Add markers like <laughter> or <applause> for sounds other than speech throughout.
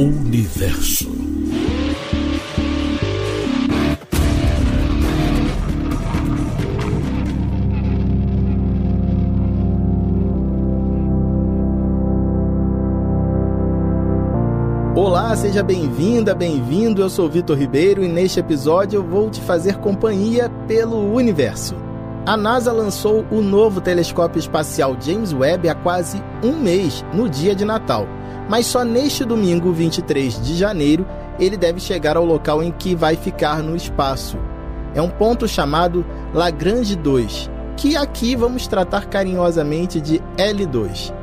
Universo. Olá, seja bem-vinda, bem-vindo. Eu sou Vitor Ribeiro e neste episódio eu vou te fazer companhia pelo universo. A NASA lançou o novo telescópio espacial James Webb há quase um mês, no dia de Natal. Mas só neste domingo, 23 de janeiro, ele deve chegar ao local em que vai ficar no espaço. É um ponto chamado Lagrange 2, que aqui vamos tratar carinhosamente de L2.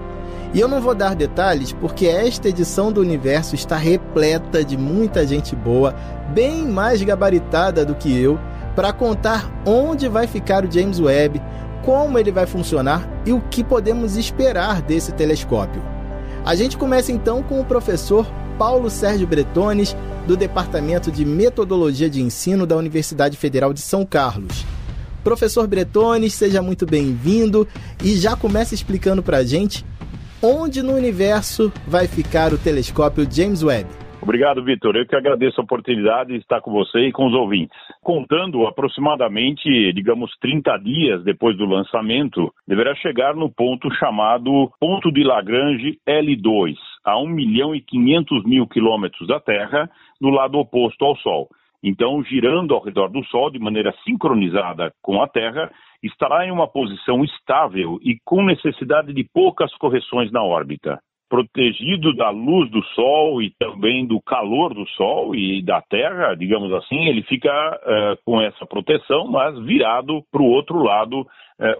E eu não vou dar detalhes porque esta edição do universo está repleta de muita gente boa, bem mais gabaritada do que eu, para contar onde vai ficar o James Webb, como ele vai funcionar e o que podemos esperar desse telescópio. A gente começa então com o professor Paulo Sérgio Bretones, do Departamento de Metodologia de Ensino da Universidade Federal de São Carlos. Professor Bretones, seja muito bem-vindo e já começa explicando para a gente onde no universo vai ficar o telescópio James Webb. Obrigado, Vitor. Eu que agradeço a oportunidade de estar com você e com os ouvintes. Contando aproximadamente, digamos, 30 dias depois do lançamento, deverá chegar no ponto chamado Ponto de Lagrange L2, a 1 milhão e 500 mil quilômetros da Terra, do lado oposto ao Sol. Então, girando ao redor do Sol de maneira sincronizada com a Terra, estará em uma posição estável e com necessidade de poucas correções na órbita protegido da luz do Sol e também do calor do Sol e da Terra, digamos assim, ele fica uh, com essa proteção, mas virado para o outro lado, uh,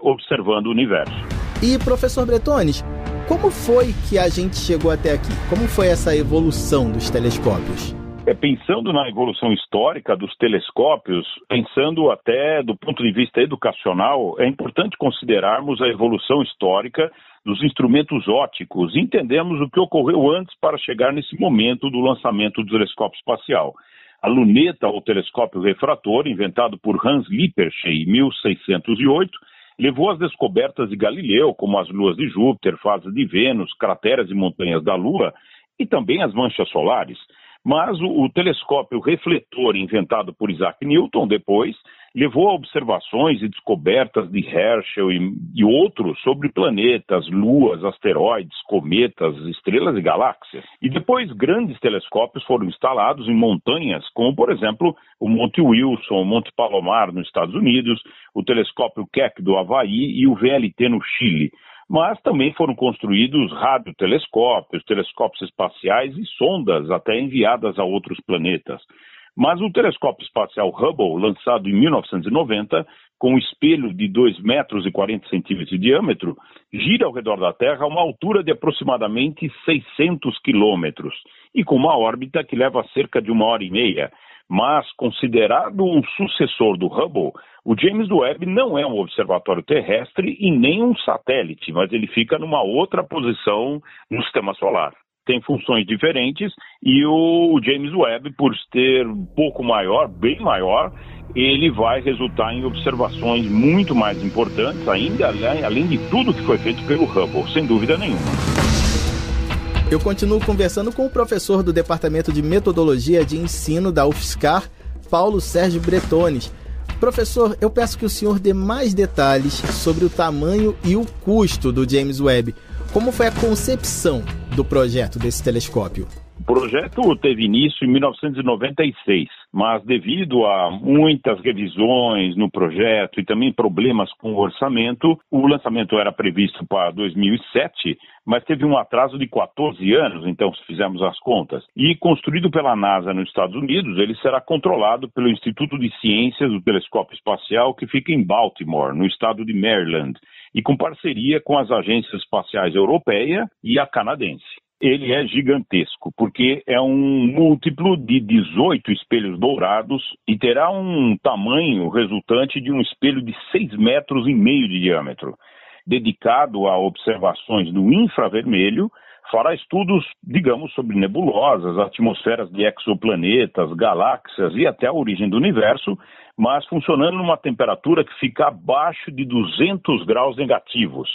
observando o universo. E, professor Bretones, como foi que a gente chegou até aqui? Como foi essa evolução dos telescópios? É, pensando na evolução histórica dos telescópios, pensando até do ponto de vista educacional, é importante considerarmos a evolução histórica dos instrumentos ópticos. Entendemos o que ocorreu antes para chegar nesse momento do lançamento do telescópio espacial. A luneta, ou telescópio refrator, inventado por Hans Lippershey em 1608, levou às descobertas de Galileu, como as luas de Júpiter, fases de Vênus, crateras e montanhas da Lua, e também as manchas solares. Mas o, o telescópio refletor inventado por Isaac Newton depois levou a observações e descobertas de Herschel e, e, outros sobre planetas, luas, asteroides, cometas, estrelas e galáxias. E depois grandes telescópios foram instalados em montanhas, como por exemplo o Monte Wilson, o Monte Palomar nos Estados Unidos, o telescópio Keck do Havaí e o VLT no Chile mas também foram construídos radiotelescópios, telescópios espaciais e sondas até enviadas a outros planetas. Mas o telescópio espacial Hubble, lançado em 1990, com um espelho de 2 metros e 40 centímetros de diâmetro, gira ao redor da Terra a uma altura de aproximadamente 600 quilômetros e com uma órbita que leva cerca de uma hora e meia. Mas, considerado um sucessor do Hubble, o James Webb não é um observatório terrestre e nem um satélite, mas ele fica numa outra posição no sistema solar. Tem funções diferentes e o James Webb, por ser um pouco maior, bem maior, ele vai resultar em observações muito mais importantes, ainda além de tudo que foi feito pelo Hubble, sem dúvida nenhuma. Eu continuo conversando com o professor do Departamento de Metodologia de Ensino da UFSCar, Paulo Sérgio Bretones. Professor, eu peço que o senhor dê mais detalhes sobre o tamanho e o custo do James Webb. Como foi a concepção do projeto desse telescópio? O projeto teve início em 1996, mas devido a muitas revisões no projeto e também problemas com o orçamento, o lançamento era previsto para 2007, mas teve um atraso de 14 anos, então se fizermos as contas. E construído pela NASA nos Estados Unidos, ele será controlado pelo Instituto de Ciências do Telescópio Espacial, que fica em Baltimore, no estado de Maryland, e com parceria com as agências espaciais europeia e a canadense. Ele é gigantesco, porque é um múltiplo de 18 espelhos dourados e terá um tamanho resultante de um espelho de 6 metros e meio de diâmetro, dedicado a observações do infravermelho, fará estudos, digamos, sobre nebulosas, atmosferas de exoplanetas, galáxias e até a origem do universo, mas funcionando numa temperatura que fica abaixo de 200 graus negativos.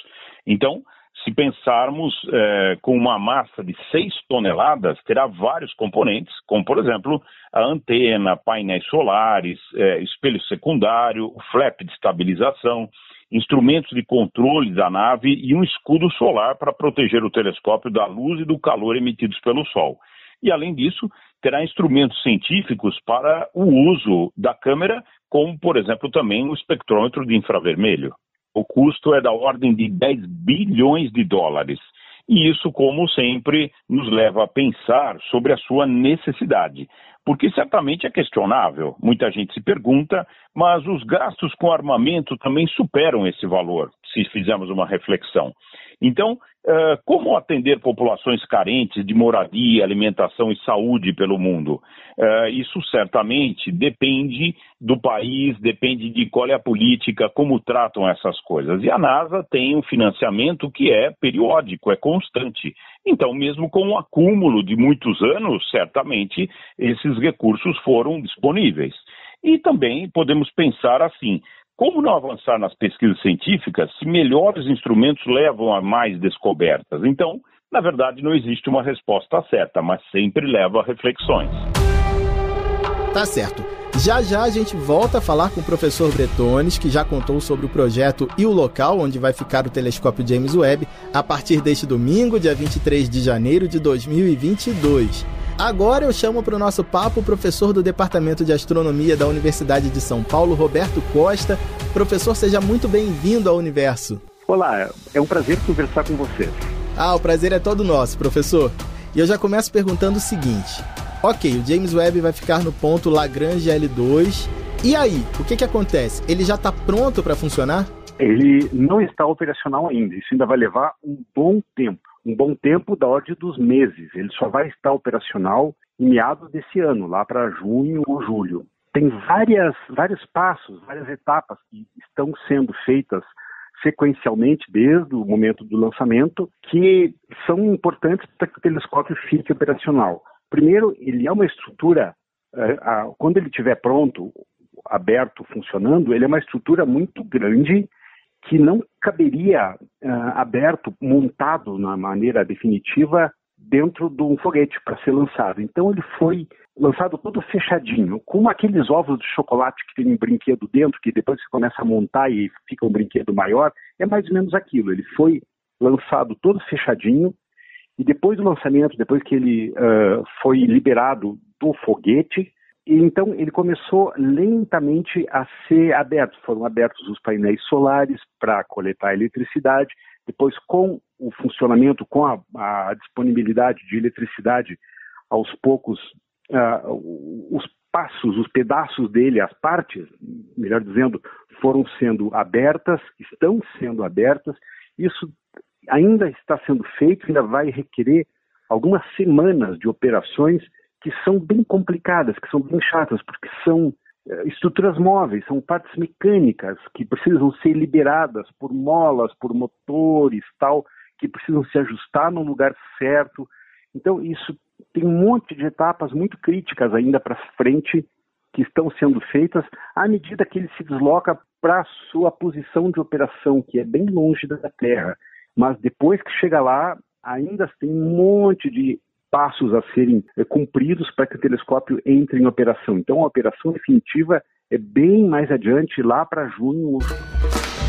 Então, se pensarmos é, com uma massa de 6 toneladas, terá vários componentes, como, por exemplo, a antena, painéis solares, é, espelho secundário, flap de estabilização, instrumentos de controle da nave e um escudo solar para proteger o telescópio da luz e do calor emitidos pelo Sol. E, além disso, terá instrumentos científicos para o uso da câmera, como, por exemplo, também o espectrômetro de infravermelho. O custo é da ordem de 10 bilhões de dólares. E isso, como sempre, nos leva a pensar sobre a sua necessidade. Porque certamente é questionável, muita gente se pergunta, mas os gastos com armamento também superam esse valor, se fizermos uma reflexão. Então, eh, como atender populações carentes de moradia, alimentação e saúde pelo mundo? Eh, isso certamente depende do país, depende de qual é a política, como tratam essas coisas. E a NASA tem um financiamento que é periódico, é constante. Então, mesmo com um acúmulo de muitos anos, certamente esses recursos foram disponíveis. E também podemos pensar assim: como não avançar nas pesquisas científicas se melhores instrumentos levam a mais descobertas? Então, na verdade, não existe uma resposta certa, mas sempre leva a reflexões. Tá certo. Já já a gente volta a falar com o professor Bretones, que já contou sobre o projeto e o local onde vai ficar o telescópio James Webb a partir deste domingo, dia 23 de janeiro de 2022. Agora eu chamo para o nosso papo o professor do Departamento de Astronomia da Universidade de São Paulo, Roberto Costa. Professor, seja muito bem-vindo ao Universo. Olá, é um prazer conversar com você. Ah, o prazer é todo nosso, professor. E eu já começo perguntando o seguinte: ok, o James Webb vai ficar no ponto Lagrange L2. E aí, o que, que acontece? Ele já está pronto para funcionar? Ele não está operacional ainda. Isso ainda vai levar um bom tempo um bom tempo da ordem dos meses. Ele só vai estar operacional em meados desse ano, lá para junho ou julho. Tem várias, vários passos, várias etapas que estão sendo feitas sequencialmente desde o momento do lançamento, que são importantes para que o telescópio fique operacional. Primeiro, ele é uma estrutura, eh, quando ele estiver pronto, aberto, funcionando, ele é uma estrutura muito grande que não caberia uh, aberto, montado na maneira definitiva dentro de um foguete para ser lançado. Então ele foi lançado todo fechadinho, como aqueles ovos de chocolate que tem um brinquedo dentro, que depois você começa a montar e fica um brinquedo maior, é mais ou menos aquilo. Ele foi lançado todo fechadinho e depois do lançamento, depois que ele uh, foi liberado do foguete, então ele começou lentamente a ser aberto. Foram abertos os painéis solares para coletar eletricidade. Depois, com o funcionamento, com a, a disponibilidade de eletricidade, aos poucos, uh, os passos, os pedaços dele, as partes, melhor dizendo, foram sendo abertas, estão sendo abertas. Isso ainda está sendo feito, ainda vai requerer algumas semanas de operações que são bem complicadas, que são bem chatas, porque são eh, estruturas móveis, são partes mecânicas que precisam ser liberadas por molas, por motores, tal, que precisam se ajustar no lugar certo. Então, isso tem um monte de etapas muito críticas ainda para frente que estão sendo feitas à medida que ele se desloca para a sua posição de operação, que é bem longe da Terra. Mas depois que chega lá, ainda tem um monte de passos a serem é, cumpridos para que o telescópio entre em operação. Então, a operação definitiva é bem mais adiante, lá para junho.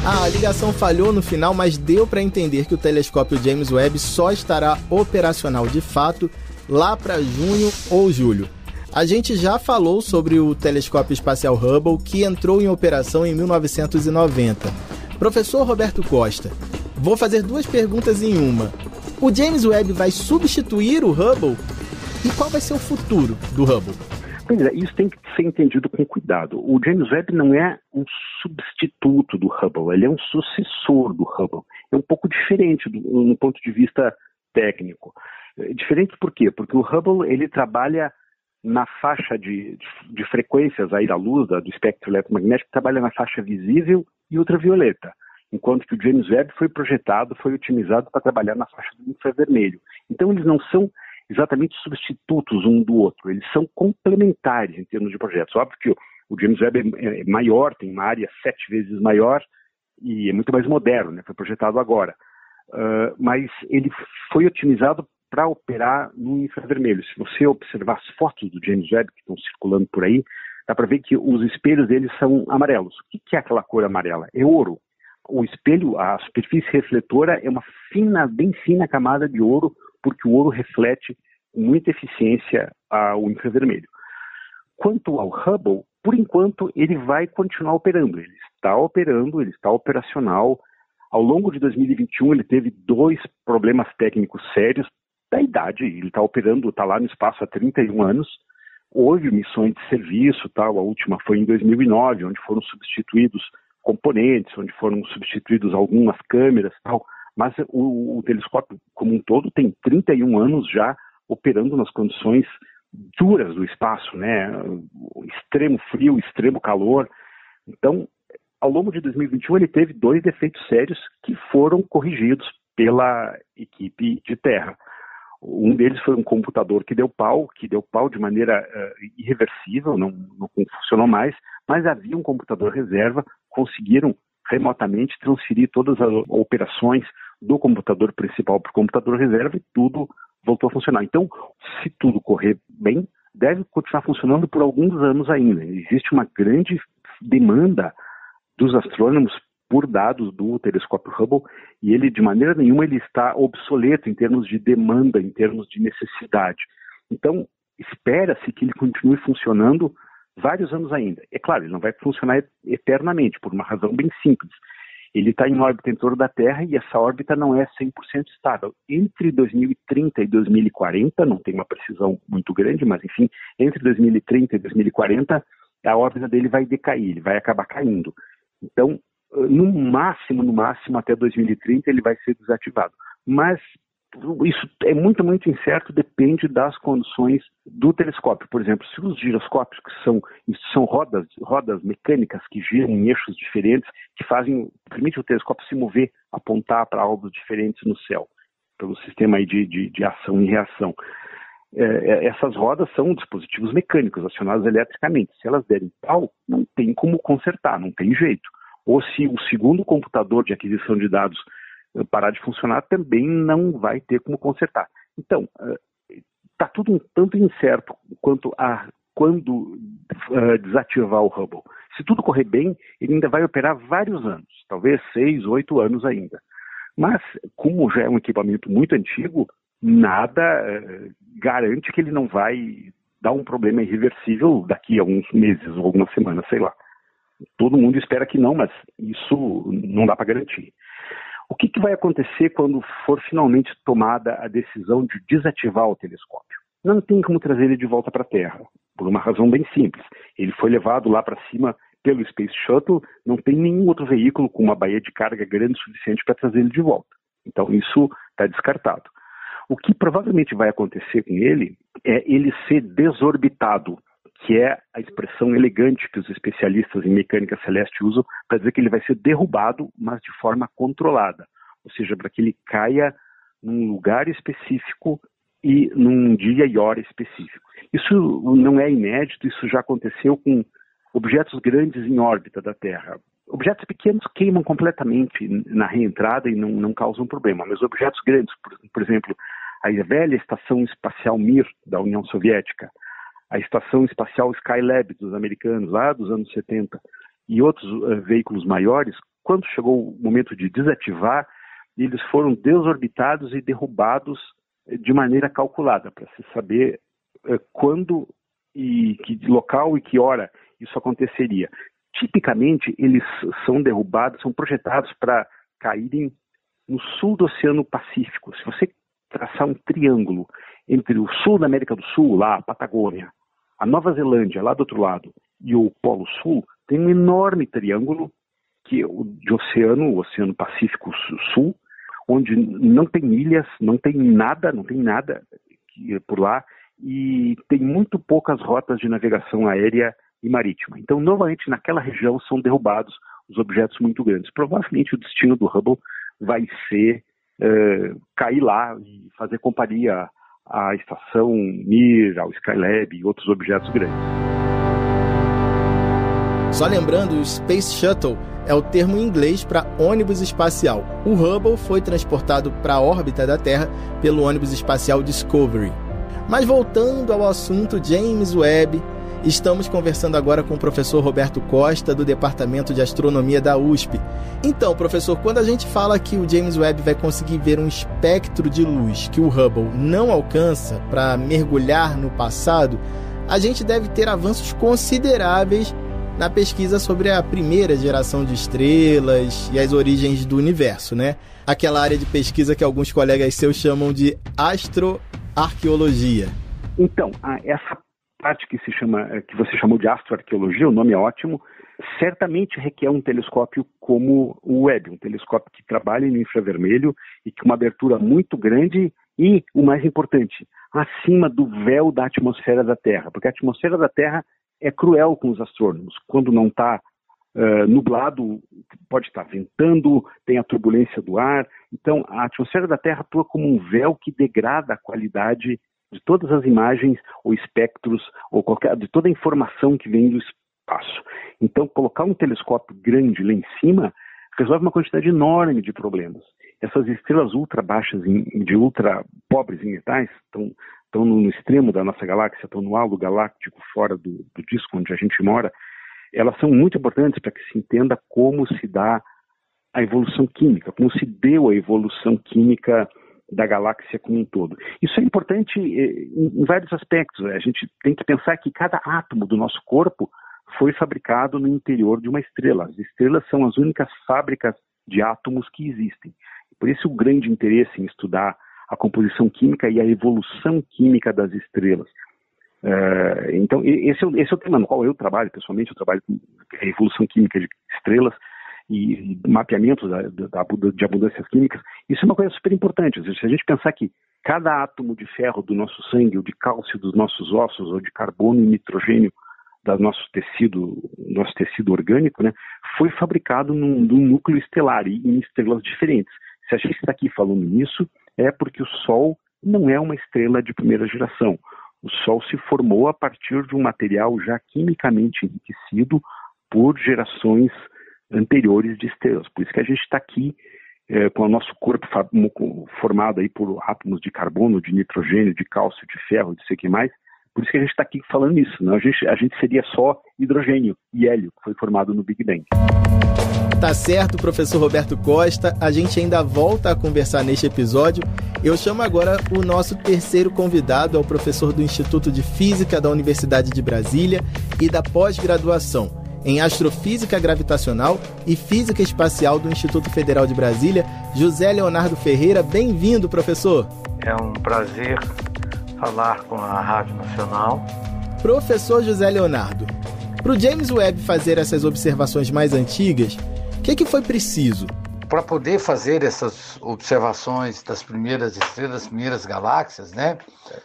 Ah, a ligação falhou no final, mas deu para entender que o telescópio James Webb só estará operacional de fato lá para junho ou julho. A gente já falou sobre o telescópio espacial Hubble, que entrou em operação em 1990. Professor Roberto Costa, vou fazer duas perguntas em uma. O James Webb vai substituir o Hubble? E qual vai ser o futuro do Hubble? É, isso tem que ser entendido com cuidado. O James Webb não é um substituto do Hubble, ele é um sucessor do Hubble. É um pouco diferente do, ponto de vista técnico. É diferente por quê? Porque o Hubble ele trabalha na faixa de, de, de frequências aí da luz, da, do espectro eletromagnético, trabalha na faixa visível e ultravioleta enquanto que o James Webb foi projetado, foi otimizado para trabalhar na faixa do infravermelho. Então eles não são exatamente substitutos um do outro, eles são complementares em termos de projetos. Óbvio que o James Webb é, é maior, tem uma área sete vezes maior e é muito mais moderno, né? foi projetado agora. uh, mas ele foi otimizado para operar no infravermelho. Se você observar as fotos do James Webb que estão circulando por aí, dá para ver que os espelhos dele são amarelos. O que é aquela cor amarela? É ouro. O espelho, a superfície refletora é uma fina, bem fina camada de ouro, porque o ouro reflete com muita eficiência o infravermelho. Quanto ao Hubble, por enquanto ele vai continuar operando. Ele está operando, ele está operacional. Ao longo de 2021 ele teve dois problemas técnicos sérios da idade. Ele está operando, está lá no espaço há 31 anos. Houve missões de serviço, tal. A última foi em 2009, onde foram substituídos componentes, onde foram substituídos algumas câmeras, tal. Mas o, o telescópio como um todo tem 31 anos já operando nas condições duras do espaço, né? Extremo frio, extremo calor. Então, ao longo de 2021 ele teve dois defeitos sérios que foram corrigidos pela equipe de terra. Um deles foi um computador que deu pau, que deu pau de maneira uh, irreversível, não, não funcionou mais, mas havia um computador reserva, conseguiram remotamente transferir todas as operações do computador principal para o computador reserva e tudo voltou a funcionar. Então, se tudo correr bem, deve continuar funcionando por alguns anos ainda. Existe uma grande demanda dos astrônomos por dados do telescópio Hubble e ele de maneira nenhuma ele está obsoleto em termos de demanda, em termos de necessidade. Então espera-se que ele continue funcionando vários anos ainda. É claro, ele não vai funcionar eternamente por uma razão bem simples. Ele está em órbita em torno da Terra e essa órbita não é 100% estável. Entre 2030 e 2040, não tem uma precisão muito grande, mas enfim, entre 2030 e 2040, a órbita dele vai decair, ele vai acabar caindo. Então, no máximo, no máximo, até 2030 ele vai ser desativado. Mas isso é muito, muito incerto, depende das condições do telescópio. Por exemplo, se os giroscópios, que são, são rodas, rodas mecânicas que giram em eixos diferentes, que fazem, permite o telescópio se mover, apontar para alvos diferentes no céu, pelo sistema aí de, de, de ação e reação. É, é essas rodas são dispositivos mecânicos acionados eletricamente. Se elas derem pau, não tem como consertar, não tem jeito ou se o segundo computador de aquisição de dados parar de funcionar, também não vai ter como consertar. Então, está eh, tudo um tanto incerto quanto a quando uh, desativar o Hubble. Se tudo correr bem, ele ainda vai operar vários anos, talvez seis, oito anos ainda. Mas, como já é um equipamento muito antigo, nada uh, garante que ele não vai dar um problema irreversível daqui a alguns meses ou algumas semanas, sei lá. Todo mundo espera que não, mas isso não dá para garantir. O que, que, vai acontecer quando for finalmente tomada a decisão de desativar o telescópio? Não tem como trazer ele de volta para a Terra, por uma razão bem simples. Ele foi levado lá para cima pelo Space Shuttle, não tem nenhum outro veículo com uma baía de carga grande o suficiente para trazer ele de volta. Então isso está descartado. O que provavelmente vai acontecer com ele é ele ser desorbitado que é a expressão elegante que os especialistas em mecânica celeste usam para dizer que ele vai ser derrubado, mas de forma controlada, ou seja, para que ele caia num lugar específico e num dia e hora específico. Isso não é inédito, isso já aconteceu com objetos grandes em órbita da Terra. Objetos pequenos queimam completamente na reentrada e não, não causam problema, mas objetos grandes, por, por exemplo, a velha estação espacial Mir da União Soviética, a Estação Espacial Skylab dos americanos, lá dos anos 70, e outros uh, veículos maiores, quando chegou o momento de desativar, eles foram desorbitados e derrubados eh, de maneira calculada, para se saber uh, quando e que local e que hora isso aconteceria. Tipicamente, eles são derrubados, são projetados para caírem no sul do Oceano Pacífico. Se você traçar um triângulo entre o sul da América do Sul, lá, a Patagônia, a Nova Zelândia, lá do outro lado, e o Polo Sul, tem um enorme triângulo que é de oceano, o Oceano Pacífico Sul, onde não tem ilhas, não tem nada, não tem nada por lá, e tem muito poucas rotas de navegação aérea e marítima. Então, novamente, naquela região são derrubados os objetos muito grandes. Provavelmente o destino do Hubble vai ser uh, cair lá e fazer companhia à estação Mir, ao Skylab e outros objetos grandes. Só lembrando, o Space Shuttle é o termo em inglês para ônibus espacial. O Hubble foi transportado para a órbita da Terra pelo ônibus espacial Discovery. Mas voltando ao assunto James Webb, estamos conversando agora com o professor Roberto Costa, do Departamento de Astronomia da USP. Então, professor, quando a gente fala que o James Webb vai conseguir ver um espectro de luz que o Hubble não alcança para mergulhar no passado, a gente deve ter avanços consideráveis na pesquisa sobre a primeira geração de estrelas e as origens do universo, né? Aquela área de pesquisa que alguns colegas seus chamam de astroarqueologia. Então, essa parte que se chama, eh, que você chamou de astroarqueologia, o nome é ótimo, certamente requer um telescópio como o Webb, um telescópio que trabalha no infravermelho e que uma abertura muito grande e, o mais importante, acima do véu da atmosfera da Terra, porque a atmosfera da Terra é cruel com os astrônomos. Quando não está uh, nublado, pode estar ventando, tem a turbulência do ar. Então, a atmosfera da Terra atua como um véu que degrada a qualidade de todas as imagens ou espectros ou qualquer, de toda a informação que vem do espaço. Então, colocar um telescópio grande lá em cima resolve uma quantidade enorme de problemas. Essas estrelas ultra baixas, de ultra pobres em metais, estão estão no, extremo da nossa galáxia, estão no halo galáctico fora do, do disco onde a gente mora, elas são muito importantes para que se entenda como se dá a evolução química, como se deu a evolução química da galáxia como um todo. Isso é importante eh, em vários aspectos. A gente tem que pensar que cada átomo do nosso corpo foi fabricado no interior de uma estrela. As estrelas são as únicas fábricas de átomos que existem. Por isso o grande interesse em estudar a composição química e a evolução química das estrelas. Uh, então, esse é, esse é, o tema no qual eu trabalho, pessoalmente, eu trabalho com a evolução química de estrelas e, e mapeamento da, da, de abundâncias químicas. Isso é uma coisa super importante. Se a gente pensar que cada átomo de ferro do nosso sangue, ou de cálcio dos nossos ossos, ou de carbono e nitrogênio do nosso tecido, nosso tecido orgânico, né, foi fabricado num, num núcleo estelar e em estrelas diferentes. Se a gente está aqui falando nisso, é porque o Sol não é uma estrela de primeira geração. O Sol se formou a partir de um material já quimicamente enriquecido por gerações anteriores de estrelas. Por isso que a gente está aqui é, com o nosso corpo formado aí por átomos de carbono, de nitrogênio, de cálcio, de ferro, de sei que mais. Por isso que a gente está aqui falando isso. Né? A, gente, a gente seria só hidrogênio e hélio, que foi formado no Big Bang. Tá certo, professor Roberto Costa. A gente ainda volta a conversar neste episódio. Eu chamo agora o nosso terceiro convidado, é o professor do Instituto de Física da Universidade de Brasília e da pós-graduação em Astrofísica Gravitacional e Física Espacial do Instituto Federal de Brasília, José Leonardo Ferreira. Bem-vindo, professor. É um prazer falar com a Rádio Nacional. Professor José Leonardo, para o James Webb fazer essas observações mais antigas, que, que foi preciso? Para poder fazer essas observações das primeiras estrelas, das primeiras galáxias, né?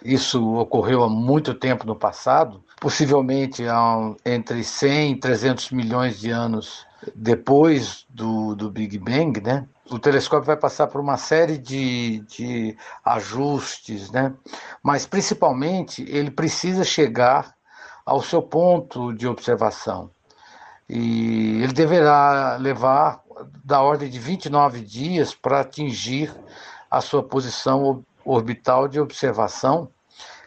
Isso ocorreu há muito tempo no passado, possivelmente há entre 100 e 300 milhões de anos depois do, do Big Bang, né? O telescópio vai passar por uma série de, de ajustes, né? Mas principalmente ele precisa chegar ao seu ponto de observação. E ele deverá levar da ordem de 29 dias para atingir a sua posição orbital de observação,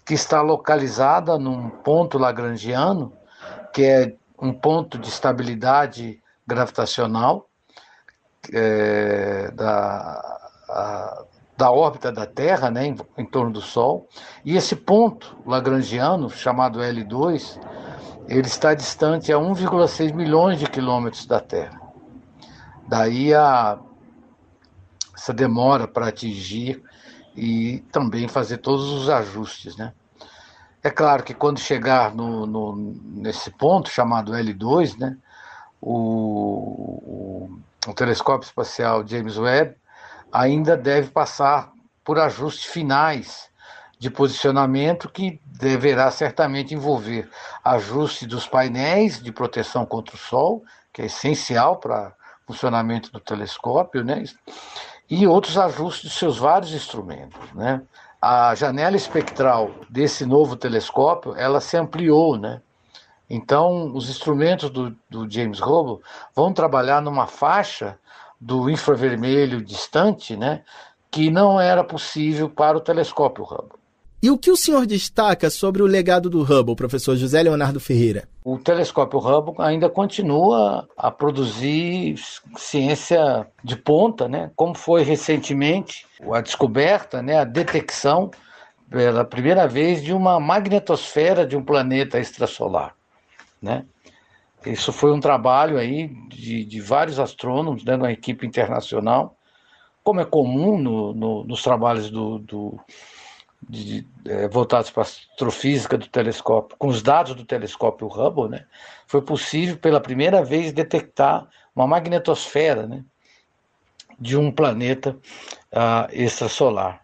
que está localizada num ponto lagrangiano, que é um ponto de estabilidade gravitacional é, da, a, da órbita da Terra, né, em, em torno do Sol. E esse ponto lagrangiano, chamado L2, ele está distante a 1,6 milhões de quilômetros da Terra. Daí a essa demora para atingir e também fazer todos os ajustes, né? É claro que quando chegar no, no nesse ponto chamado L2, né, o, o, o telescópio espacial James Webb ainda deve passar por ajustes finais de posicionamento que deverá certamente envolver ajuste dos painéis de proteção contra o sol, que é essencial para funcionamento do telescópio, né? e outros ajustes de seus vários instrumentos. Né? A janela espectral desse novo telescópio ela se ampliou, né? Então, os instrumentos do, do James Hubble vão trabalhar numa faixa do infravermelho distante, né, que não era possível para o telescópio Hubble. E o que o senhor destaca sobre o legado do Hubble, professor José Leonardo Ferreira? O telescópio Hubble ainda continua a produzir ciência de ponta, né? como foi recentemente a descoberta, né? a detecção pela primeira vez de uma magnetosfera de um planeta extrasolar. Né? Isso foi um trabalho aí de, de vários astrônomos, né, uma equipe internacional, como é comum no, no, nos trabalhos do, do de, é, voltados para a astrofísica do telescópio, com os dados do telescópio Hubble, né, foi possível pela primeira vez detectar uma magnetosfera né, de um planeta uh, extrasolar.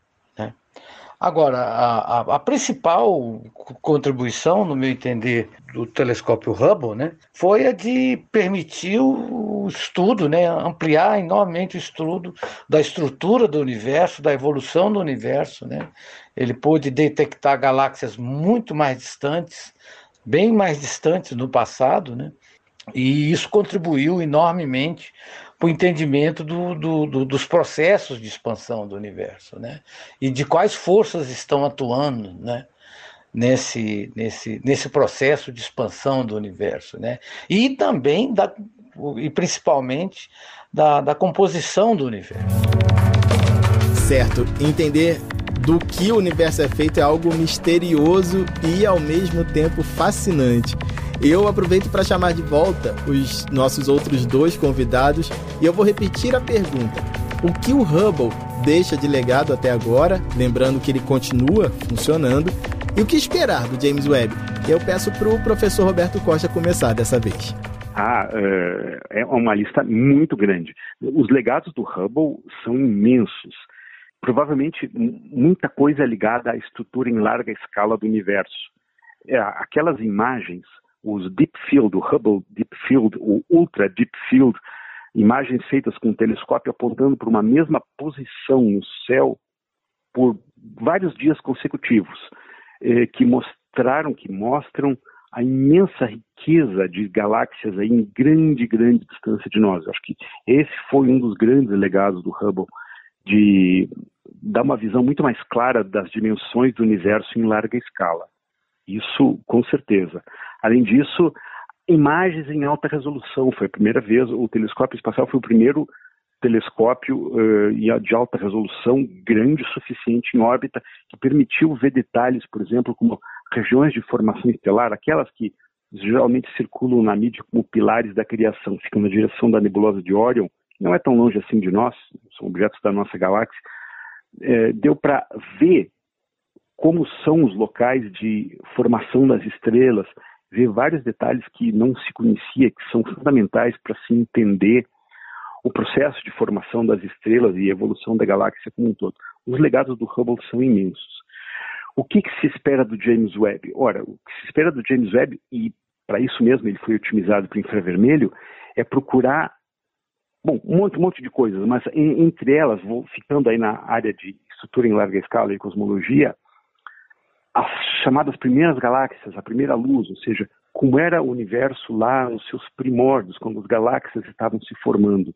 Agora, a, a, a, principal contribuição, no meu entender, do telescópio Hubble, né, foi a de permitir o estudo, né, ampliar enormemente o estudo da estrutura do universo, da evolução do universo. Né. Ele pôde detectar galáxias muito mais distantes, bem mais distantes no passado, né, e isso contribuiu enormemente para o entendimento do, do, do, dos processos de expansão do universo, né? E de quais forças estão atuando, né? Nesse, nesse, nesse processo de expansão do universo, né? E também da, e principalmente da, da composição do universo. Certo, entender do que o universo é feito é algo misterioso e ao mesmo tempo fascinante. Eu aproveito para chamar de volta os nossos outros dois convidados e eu vou repetir a pergunta: o que o Hubble deixa de legado até agora, lembrando que ele continua funcionando, e o que esperar do James Webb? Eu peço para o professor Roberto Costa começar dessa vez. Ah, é uma lista muito grande. Os legados do Hubble são imensos. Provavelmente muita coisa é ligada à estrutura em larga escala do universo. É, aquelas imagens os Deep Field, o Hubble Deep Field, o Ultra Deep Field, imagens feitas com um telescópio apontando para uma mesma posição no céu por vários dias consecutivos, eh, que mostraram, que mostram a imensa riqueza de galáxias aí em grande, grande distância de nós. Acho que esse foi um dos grandes legados do Hubble, de dar uma visão muito mais clara das dimensões do universo em larga escala. Isso, com certeza. Além disso, imagens em alta resolução. Foi a primeira vez, o telescópio espacial foi o primeiro telescópio uh, de alta resolução grande o suficiente em órbita que permitiu ver detalhes, por exemplo, como regiões de formação estelar, aquelas que geralmente circulam na mídia como pilares da criação, ficam na direção da nebulosa de Orion, que não é tão longe assim de nós, são objetos da nossa galáxia. É, deu para ver como são os locais de formação das estrelas, ver vários detalhes que não se conhecia, que são fundamentais para se entender o processo de formação das estrelas e evolução da galáxia como um todo. Os legados do Hubble são imensos. O que, que se espera do James Webb? Ora, o que se espera do James Webb, e para isso mesmo ele foi otimizado para infravermelho, é procurar bom, um monte, um monte de coisas, mas entre elas, vou ficando aí na área de estrutura em larga escala e cosmologia, as chamadas primeiras galáxias, a primeira luz, ou seja, como era o universo lá nos seus primórdios, quando as galáxias estavam se formando.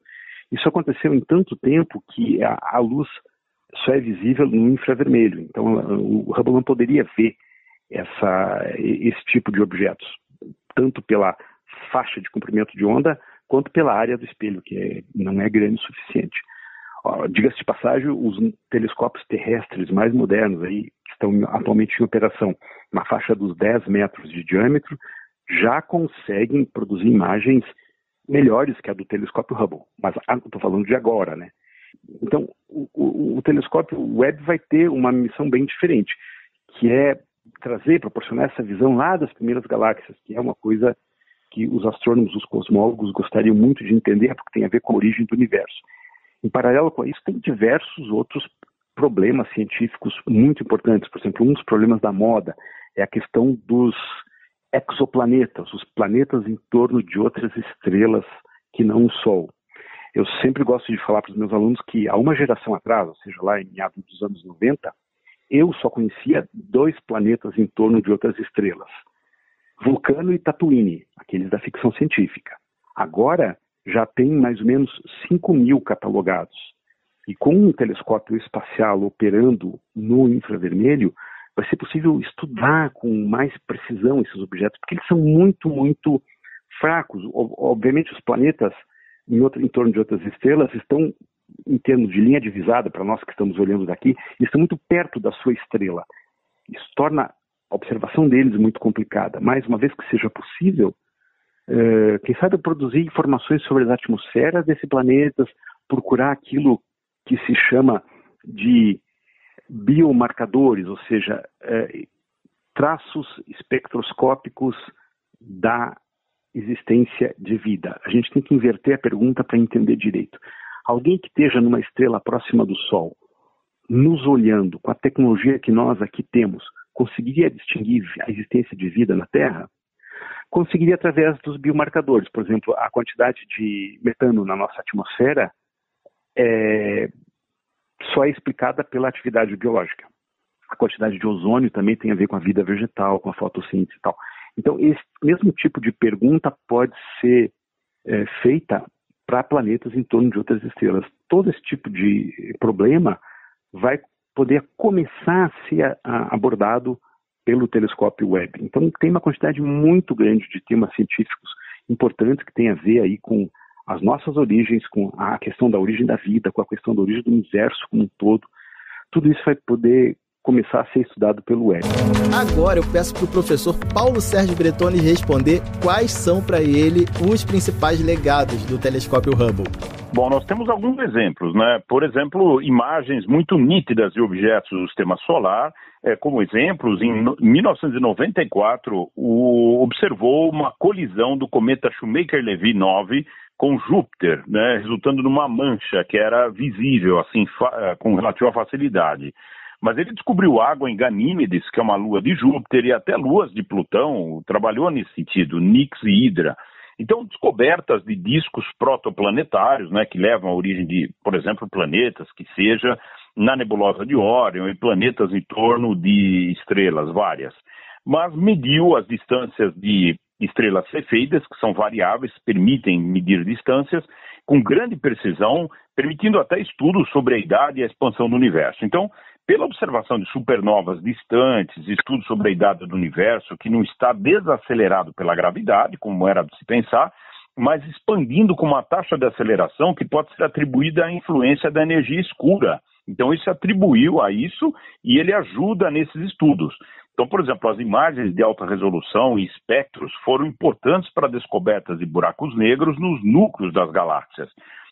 Isso aconteceu em tanto tempo que a, a luz só é visível no infravermelho. Então, o Hubble não poderia ver essa, esse tipo de objetos, tanto pela faixa de comprimento de onda, quanto pela área do espelho, que é, não é grande o suficiente. Diga-se de passagem, os telescópios terrestres mais modernos aí, estão atualmente em operação, na faixa dos 10 metros de diâmetro, já conseguem produzir imagens melhores que a do telescópio Hubble. Mas estou falando de agora, né? Então, o, o, o telescópio Webb vai ter uma missão bem diferente, que é trazer, proporcionar essa visão lá das primeiras galáxias, que é uma coisa que os astrônomos, os cosmólogos gostariam muito de entender, porque tem a ver com a origem do universo. Em paralelo com isso, tem diversos outros problemas científicos muito importantes. Por exemplo, um dos problemas da moda é a questão dos exoplanetas, os planetas em torno de outras estrelas que não o Sol. Eu sempre gosto de falar para os meus alunos que há uma geração atrás, ou seja, lá em meados dos anos 90, eu só conhecia dois planetas em torno de outras estrelas. Vulcano e Tatooine, aqueles da ficção científica. Agora já tem mais ou menos 5 mil catalogados. E com um telescópio espacial operando no infravermelho, vai ser possível estudar com mais precisão esses objetos, porque eles são muito, muito fracos. Obviamente, os planetas em, outro, em torno de outras estrelas estão, em termos de linha divisada, para nós que estamos olhando daqui, estão muito perto da sua estrela. Isso torna a observação deles muito complicada. Mas, uma vez que seja possível, uh, quem sabe produzir informações sobre as atmosferas desses planetas, procurar aquilo que se chama de biomarcadores, ou seja, uh, traços espectroscópicos da existência de vida. A gente tem que inverter a pergunta para entender direito. Alguém que esteja numa estrela próxima do Sol, nos olhando com a tecnologia que nós aqui temos, conseguiria distinguir a existência de vida na Terra? Conseguiria através dos biomarcadores. Por exemplo, a quantidade de metano na nossa atmosfera é, só é explicada pela atividade biológica. A quantidade de ozônio também tem a ver com a vida vegetal, com a fotossíntese e tal. Então, esse mesmo tipo de pergunta pode ser é, feita para planetas em torno de outras estrelas. Todo esse tipo de problema vai poder começar a ser abordado pelo telescópio Webb. Então, tem uma quantidade muito grande de temas científicos importantes que tem a ver aí com as nossas origens, com a questão da origem da vida, com a questão da origem do universo como um todo. Tudo isso vai poder começar a ser estudado pelo web. Agora eu peço para o professor Paulo Sérgio Bretoni responder quais são para ele os principais legados do telescópio Hubble. Bom, nós temos alguns exemplos, né? Por exemplo, imagens muito nítidas de objetos do sistema solar. É, como exemplos, em 1994, o, observou uma colisão do cometa Shoemaker-Levy 9 com Júpiter, né, resultando numa mancha que era visível, assim, com relativa facilidade. Mas ele descobriu água em Ganímedes, que é uma lua de Júpiter, e até luas de Plutão, trabalhou nesse sentido, Nix e Hidra. Então, descobertas de discos protoplanetários, né, que levam à origem de, por exemplo, planetas, que seja na nebulosa de Órion e planetas em torno de estrelas várias. Mas mediu as distâncias de estrelas cefeidas, que são variáveis, permitem medir distâncias com grande precisão, permitindo até estudos sobre a idade e a expansão do universo. Então, pela observação de supernovas distantes, estudos sobre a idade do universo, que não está desacelerado pela gravidade, como era de se pensar, mas expandindo com uma taxa de aceleração que pode ser atribuída à influência da energia escura. Então, isso atribuiu a isso e ele ajuda nesses estudos. Então, por exemplo, as imagens de alta resolução e espectros foram importantes para descobertas de buracos negros nos núcleos das galáxias.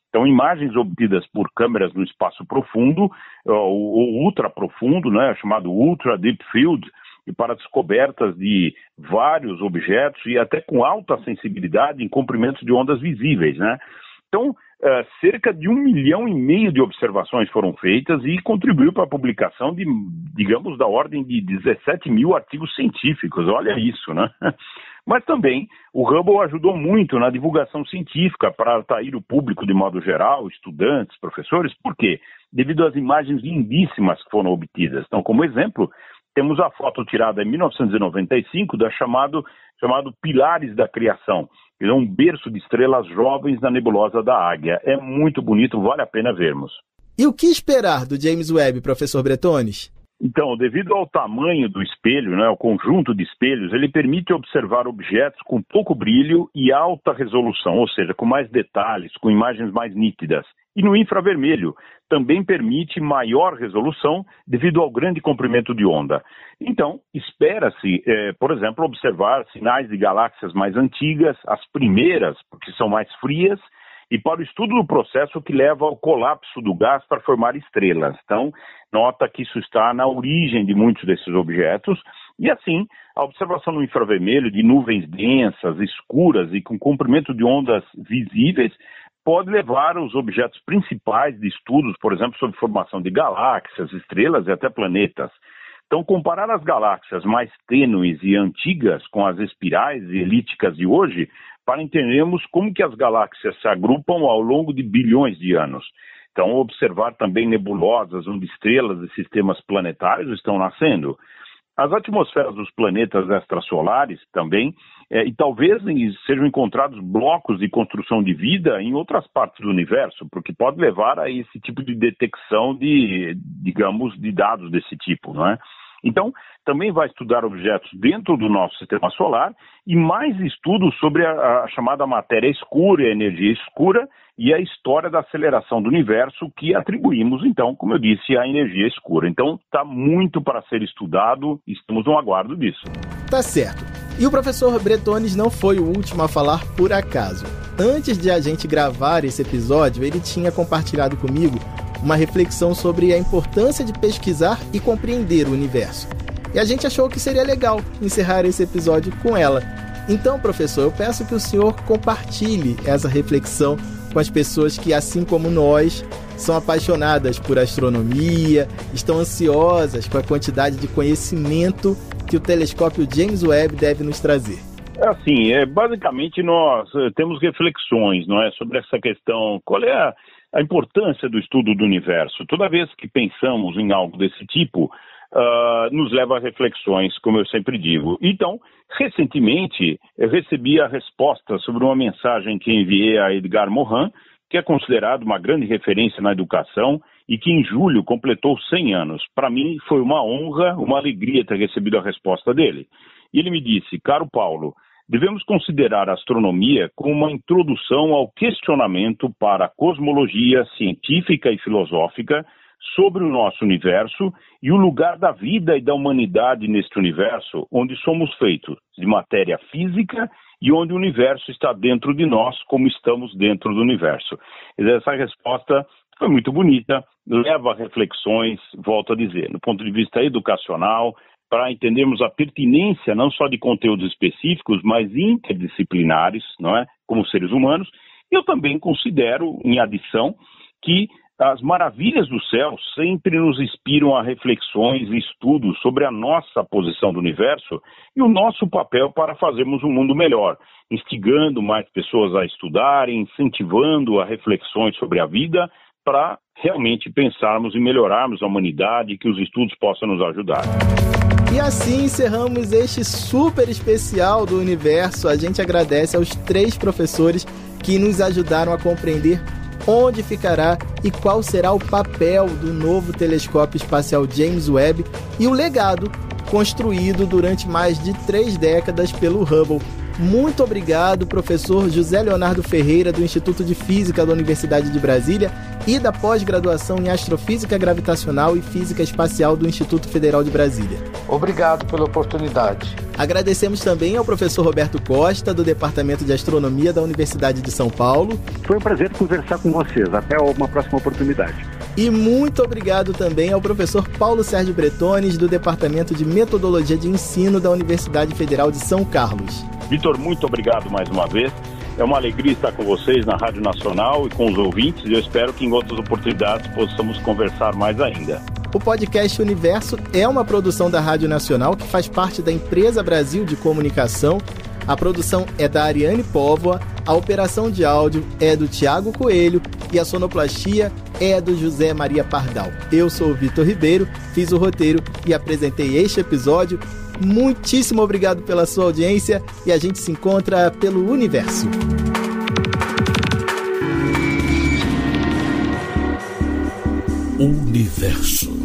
Então, imagens obtidas por câmeras no espaço profundo, ou ultra profundo, né, chamado Ultra Deep Field, e para descobertas de vários objetos e até com alta sensibilidade em comprimentos de ondas visíveis. Né? Então, uh, cerca de um milhão e meio de observações foram feitas e contribuiu para a publicação de, digamos, da ordem de 17 mil artigos científicos. Olha isso, né? <laughs> Mas também o Hubble ajudou muito na divulgação científica para atrair o público de modo geral, estudantes, professores. Por quê? Devido às imagens lindíssimas que foram obtidas. Então, como exemplo, temos a foto tirada em 1995 da chamado, chamado Pilares da Criação, que é um berço de estrelas jovens na nebulosa da Águia. É muito bonito, vale a pena vermos. E o que esperar do James Webb, professor Bretones? Então, devido ao tamanho do espelho, né, o conjunto de espelhos, ele permite observar objetos com pouco brilho e alta resolução, ou seja, com mais detalhes, com imagens mais nítidas. E no infravermelho, também permite maior resolução devido ao grande comprimento de onda. Então, espera-se, eh, por exemplo, observar sinais de galáxias mais antigas, as primeiras, porque são mais frias, e para o estudo do processo que leva ao colapso do gás para formar estrelas. Então, nota que isso está na origem de muitos desses objetos, e assim, a observação no infravermelho de nuvens densas, escuras e com comprimento de ondas visíveis pode levar os objetos principais de estudos, por exemplo, sobre formação de galáxias, estrelas e até planetas. Então, comparar as galáxias mais tênues e antigas com as espirais e elípticas de hoje para entendermos como que as galáxias se agrupam ao longo de bilhões de anos. Então, observar também nebulosas onde estrelas e sistemas planetários estão nascendo. As atmosferas dos planetas extrasolares também, é, e talvez sejam encontrados blocos de construção de vida em outras partes do universo, porque pode levar a esse tipo de detecção de, digamos, de dados desse tipo, não é? Então, também vai estudar objetos dentro do nosso sistema solar e mais estudos sobre a, a, chamada matéria escura, a energia escura e a história da aceleração do universo que atribuímos, então, como eu disse, à energia escura. Então, está muito para ser estudado estamos no aguardo disso. Tá certo. E o professor Bretones não foi o último a falar por acaso. Antes de a gente gravar esse episódio, ele tinha compartilhado comigo uma reflexão sobre a importância de pesquisar e compreender o universo. E a gente achou que seria legal encerrar esse episódio com ela. Então, professor, eu peço que o senhor compartilhe essa reflexão com as pessoas que, assim como nós, são apaixonadas por astronomia, estão ansiosas com a quantidade de conhecimento que o telescópio James Webb deve nos trazer. É assim, é, basicamente nós eh, temos reflexões não é, sobre essa questão. Qual é a, a importância do estudo do universo. Toda vez que pensamos em algo desse tipo, uh, nos leva a reflexões, como eu sempre digo. Então, recentemente, eu recebi a resposta sobre uma mensagem que enviei a Edgar Morin, que é considerado uma grande referência na educação e que em julho completou 100 anos. Para mim, foi uma honra, uma alegria ter recebido a resposta dele. E ele me disse, caro Paulo, devemos considerar a astronomia como uma introdução ao questionamento para a cosmologia científica e filosófica sobre o nosso universo e o lugar da vida e da humanidade neste universo, onde somos feitos de matéria física e onde o universo está dentro de nós, como estamos dentro do universo. Essa resposta foi muito bonita, leva a reflexões, volto a dizer, no ponto de vista educacional, para entendermos a pertinência não só de conteúdos específicos, mas interdisciplinares, não é? Como seres humanos. Eu também considero, em adição, que as maravilhas do céu sempre nos inspiram a reflexões e estudos sobre a nossa posição do universo e o nosso papel para fazermos um mundo melhor, instigando mais pessoas a estudarem, incentivando a reflexões sobre a vida para realmente pensarmos e melhorarmos a humanidade e que os estudos possam nos ajudar. E assim encerramos este super especial do universo. A gente agradece aos três professores que nos ajudaram a compreender onde ficará e qual será o papel do novo telescópio espacial James Webb e o legado construído durante mais de três décadas pelo Hubble. Muito obrigado, professor José Leonardo Ferreira, do Instituto de Física da Universidade de Brasília e da pós-graduação em Astrofísica Gravitacional e Física Espacial do Instituto Federal de Brasília. Obrigado pela oportunidade. Agradecemos também ao professor Roberto Costa, do Departamento de Astronomia da Universidade de São Paulo. Foi um prazer conversar com vocês. Até uma próxima oportunidade. E muito obrigado também ao professor Paulo Sérgio Bretones, do Departamento de Metodologia de Ensino da Universidade Federal de São Carlos. Vitor, muito obrigado mais uma vez. É uma alegria estar com vocês na Rádio Nacional e com os ouvintes. Eu espero que em outras oportunidades possamos conversar mais ainda. O podcast Universo é uma produção da Rádio Nacional que faz parte da Empresa Brasil de Comunicação. A produção é da Ariane Póvoa, a operação de áudio é do Tiago Coelho e a sonoplastia é do José Maria Pardal. Eu sou o Vitor Ribeiro, fiz o roteiro e apresentei este episódio Muitíssimo obrigado pela sua audiência e a gente se encontra pelo universo. Universo.